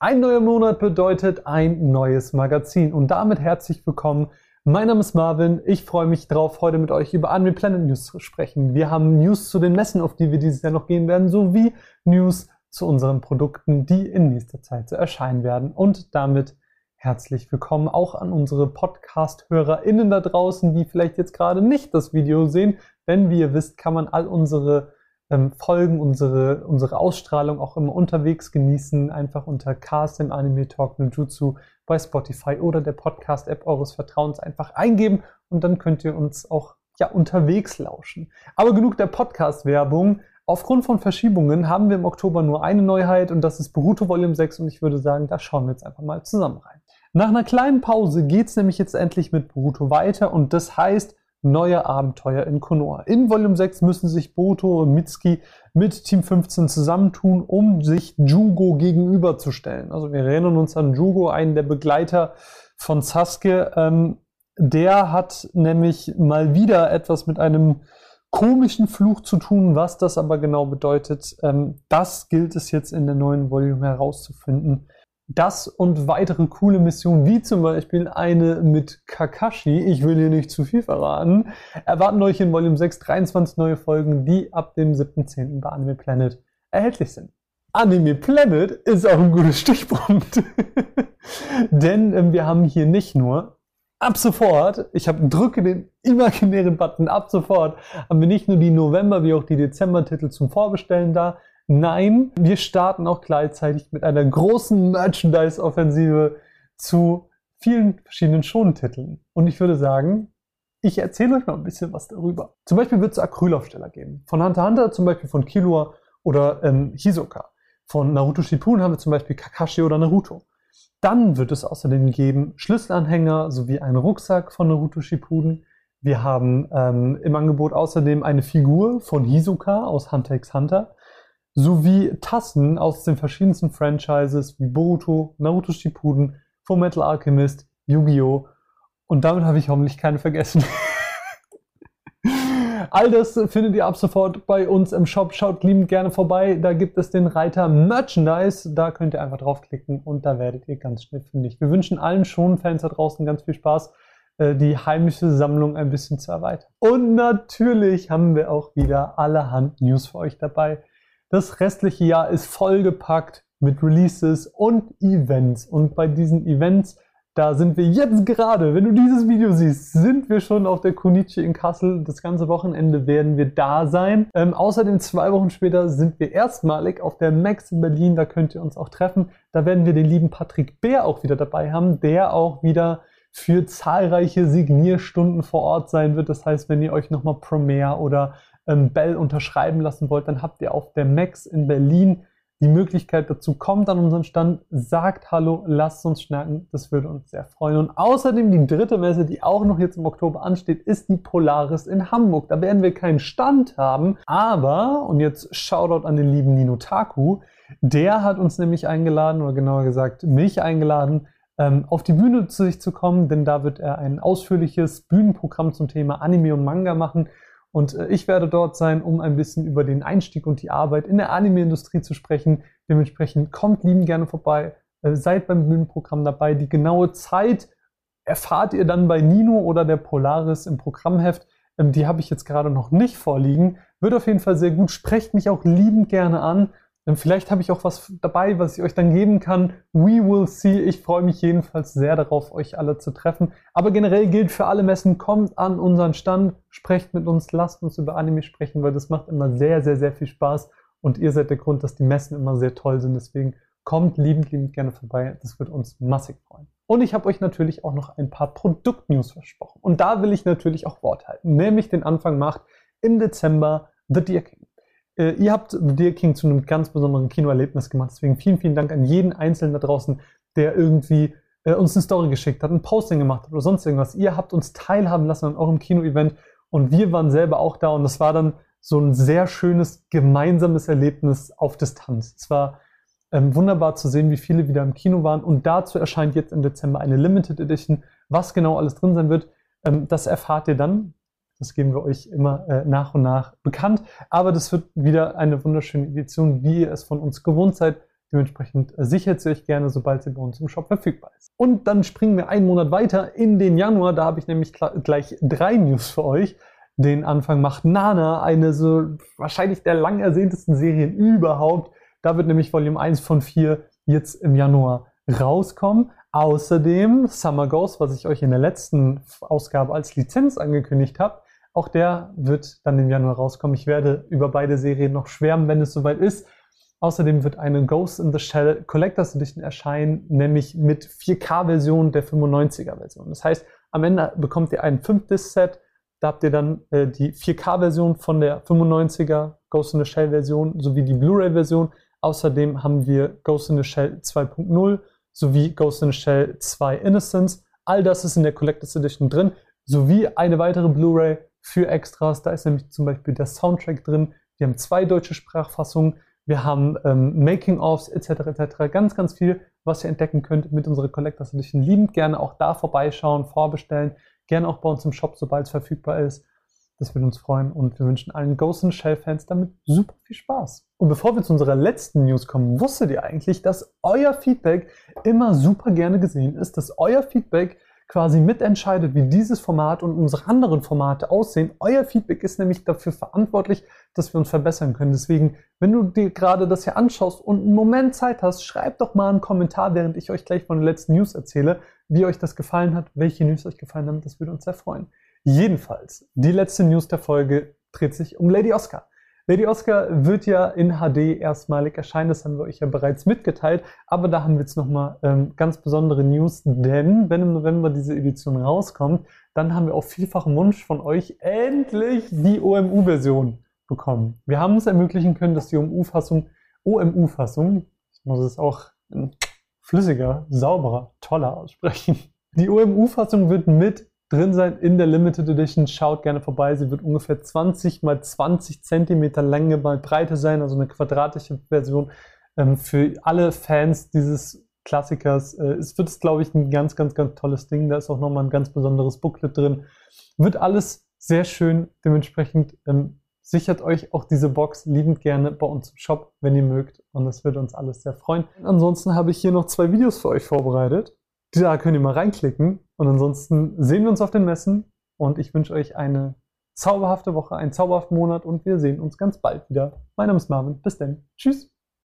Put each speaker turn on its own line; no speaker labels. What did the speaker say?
Ein neuer Monat bedeutet ein neues Magazin und damit herzlich willkommen. Mein Name ist Marvin. Ich freue mich drauf, heute mit euch über Anime Planet News zu sprechen. Wir haben News zu den Messen, auf die wir dieses Jahr noch gehen werden, sowie News zu unseren Produkten, die in nächster Zeit erscheinen werden. Und damit herzlich willkommen auch an unsere Podcast-HörerInnen da draußen, die vielleicht jetzt gerade nicht das Video sehen. Denn wie ihr wisst, kann man all unsere ähm, Folgen, unsere, unsere Ausstrahlung auch immer unterwegs genießen. Einfach unter KSM Anime Talk no Jutsu bei Spotify oder der Podcast-App eures Vertrauens einfach eingeben und dann könnt ihr uns auch ja, unterwegs lauschen. Aber genug der Podcast-Werbung. Aufgrund von Verschiebungen haben wir im Oktober nur eine Neuheit und das ist Boruto Volume 6 und ich würde sagen, da schauen wir jetzt einfach mal zusammen rein. Nach einer kleinen Pause geht es nämlich jetzt endlich mit Boruto weiter und das heißt, neue Abenteuer in Konoha. In Volume 6 müssen sich Boto und Mitsuki mit Team 15 zusammentun, um sich Jugo gegenüberzustellen. Also wir erinnern uns an Jugo, einen der Begleiter von Sasuke. Ähm, der hat nämlich mal wieder etwas mit einem komischen Fluch zu tun. Was das aber genau bedeutet, ähm, das gilt es jetzt in der neuen Volume herauszufinden. Das und weitere coole Missionen, wie zum Beispiel eine mit Kakashi, ich will hier nicht zu viel verraten, erwarten euch in Volume 6 23 neue Folgen, die ab dem 7.10. bei Anime Planet erhältlich sind. Anime Planet ist auch ein guter Stichpunkt. Denn ähm, wir haben hier nicht nur ab sofort, ich habe drücke den imaginären Button ab sofort, haben wir nicht nur die November- wie auch die Dezember-Titel zum Vorbestellen da, Nein, wir starten auch gleichzeitig mit einer großen Merchandise-Offensive zu vielen verschiedenen Schonentiteln. Und ich würde sagen, ich erzähle euch mal ein bisschen was darüber. Zum Beispiel wird es Acrylaufsteller geben. Von Hunter Hunter zum Beispiel von Killua oder ähm, Hisoka. Von Naruto Shippuden haben wir zum Beispiel Kakashi oder Naruto. Dann wird es außerdem geben Schlüsselanhänger sowie einen Rucksack von Naruto Shippuden. Wir haben ähm, im Angebot außerdem eine Figur von Hisoka aus Hunter x Hunter sowie Tassen aus den verschiedensten Franchises wie Boruto, Naruto Shippuden, Fullmetal Alchemist, Yu-Gi-Oh! Und damit habe ich hoffentlich keine vergessen. All das findet ihr ab sofort bei uns im Shop. Schaut liebend gerne vorbei. Da gibt es den Reiter Merchandise. Da könnt ihr einfach draufklicken und da werdet ihr ganz schnell fündig. Wir wünschen allen schon Fans da draußen ganz viel Spaß, äh, die heimische Sammlung ein bisschen zu erweitern. Und natürlich haben wir auch wieder allerhand News für euch dabei. Das restliche Jahr ist vollgepackt mit Releases und Events. Und bei diesen Events, da sind wir jetzt gerade, wenn du dieses Video siehst, sind wir schon auf der Konichi in Kassel. Das ganze Wochenende werden wir da sein. Ähm, außerdem zwei Wochen später sind wir erstmalig auf der Max in Berlin. Da könnt ihr uns auch treffen. Da werden wir den lieben Patrick Bär auch wieder dabei haben, der auch wieder für zahlreiche Signierstunden vor Ort sein wird. Das heißt, wenn ihr euch nochmal Promare oder ähm, Bell unterschreiben lassen wollt, dann habt ihr auf der Max in Berlin die Möglichkeit dazu. Kommt an unseren Stand, sagt Hallo, lasst uns schnacken. Das würde uns sehr freuen. Und außerdem die dritte Messe, die auch noch jetzt im Oktober ansteht, ist die Polaris in Hamburg. Da werden wir keinen Stand haben, aber, und jetzt Shoutout an den lieben Nino Taku, der hat uns nämlich eingeladen, oder genauer gesagt mich eingeladen, auf die Bühne zu sich zu kommen, denn da wird er ein ausführliches Bühnenprogramm zum Thema Anime und Manga machen. Und äh, ich werde dort sein, um ein bisschen über den Einstieg und die Arbeit in der Anime-Industrie zu sprechen. Dementsprechend kommt lieben gerne vorbei, äh, seid beim Bühnenprogramm dabei. Die genaue Zeit erfahrt ihr dann bei Nino oder der Polaris im Programmheft. Ähm, die habe ich jetzt gerade noch nicht vorliegen. Wird auf jeden Fall sehr gut. Sprecht mich auch liebend gerne an. Vielleicht habe ich auch was dabei, was ich euch dann geben kann. We will see. Ich freue mich jedenfalls sehr darauf, euch alle zu treffen. Aber generell gilt für alle Messen, kommt an unseren Stand, sprecht mit uns, lasst uns über Anime sprechen, weil das macht immer sehr, sehr, sehr viel Spaß. Und ihr seid der Grund, dass die Messen immer sehr toll sind. Deswegen kommt liebend, liebend gerne vorbei. Das wird uns massig freuen. Und ich habe euch natürlich auch noch ein paar Produktnews versprochen. Und da will ich natürlich auch Wort halten. Nämlich den Anfang macht im Dezember The Deer King. Äh, ihr habt Dear King zu einem ganz besonderen Kinoerlebnis gemacht. Deswegen vielen, vielen Dank an jeden Einzelnen da draußen, der irgendwie äh, uns eine Story geschickt hat, ein Posting gemacht hat oder sonst irgendwas. Ihr habt uns teilhaben lassen an eurem Kino-Event und wir waren selber auch da und das war dann so ein sehr schönes gemeinsames Erlebnis auf Distanz. Es war ähm, wunderbar zu sehen, wie viele wieder im Kino waren und dazu erscheint jetzt im Dezember eine Limited Edition. Was genau alles drin sein wird, ähm, das erfahrt ihr dann. Das geben wir euch immer äh, nach und nach bekannt. Aber das wird wieder eine wunderschöne Edition, wie ihr es von uns gewohnt seid. Dementsprechend sichert sie euch gerne, sobald sie bei uns im Shop verfügbar ist. Und dann springen wir einen Monat weiter in den Januar. Da habe ich nämlich gleich drei News für euch. Den Anfang macht Nana, eine so wahrscheinlich der lang ersehntesten Serien überhaupt. Da wird nämlich Volume 1 von 4 jetzt im Januar rauskommen. Außerdem Summer Ghost, was ich euch in der letzten Ausgabe als Lizenz angekündigt habe, auch der wird dann im Januar rauskommen. Ich werde über beide Serien noch schwärmen, wenn es soweit ist. Außerdem wird eine Ghost in the Shell Collectors Edition erscheinen, nämlich mit 4K-Version der 95er-Version. Das heißt, am Ende bekommt ihr ein 5-Disc-Set. Da habt ihr dann äh, die 4K-Version von der 95er Ghost in the Shell-Version sowie die Blu-ray-Version. Außerdem haben wir Ghost in the Shell 2.0 sowie Ghost in the Shell 2 Innocence. All das ist in der Collectors Edition drin, sowie eine weitere Blu-ray für Extras. Da ist nämlich zum Beispiel der Soundtrack drin. Wir haben zwei deutsche Sprachfassungen. Wir haben ähm, Making-ofs etc. etc. Ganz, ganz viel, was ihr entdecken könnt mit unserer Collectors Edition. Liebend gerne auch da vorbeischauen, vorbestellen. Gerne auch bei uns im Shop, sobald es verfügbar ist. Das würde uns freuen und wir wünschen allen Ghost in Shell Fans damit super viel Spaß. Und bevor wir zu unserer letzten News kommen, wusstet ihr eigentlich, dass euer Feedback immer super gerne gesehen ist, dass euer Feedback quasi mitentscheidet, wie dieses Format und unsere anderen Formate aussehen. Euer Feedback ist nämlich dafür verantwortlich, dass wir uns verbessern können. Deswegen, wenn du dir gerade das hier anschaust und einen Moment Zeit hast, schreib doch mal einen Kommentar, während ich euch gleich von der letzten News erzähle, wie euch das gefallen hat, welche News euch gefallen haben. Das würde uns sehr freuen. Jedenfalls, die letzte News der Folge dreht sich um Lady Oscar. Lady Oscar wird ja in HD erstmalig erscheinen, das haben wir euch ja bereits mitgeteilt, aber da haben wir jetzt nochmal ähm, ganz besondere News, denn wenn im November diese Edition rauskommt, dann haben wir auf vielfachen Wunsch von euch endlich die OMU-Version bekommen. Wir haben es ermöglichen können, dass die OMU-Fassung, OMU-Fassung, ich muss es auch flüssiger, sauberer, toller aussprechen. Die OMU-Fassung wird mit drin sein in der Limited Edition. Schaut gerne vorbei. Sie wird ungefähr 20 mal 20 Zentimeter Länge mal Breite sein, also eine quadratische Version ähm, für alle Fans dieses Klassikers. Äh, es wird, glaube ich, ein ganz, ganz, ganz tolles Ding. Da ist auch nochmal ein ganz besonderes Booklet drin. Wird alles sehr schön. Dementsprechend ähm, sichert euch auch diese Box liebend gerne bei uns im Shop, wenn ihr mögt. Und das würde uns alles sehr freuen. Ansonsten habe ich hier noch zwei Videos für euch vorbereitet. Da könnt ihr mal reinklicken. Und ansonsten sehen wir uns auf den Messen. Und ich wünsche euch eine zauberhafte Woche, einen zauberhaften Monat und wir sehen uns ganz bald wieder. Mein Name ist Marvin. Bis dann. Tschüss.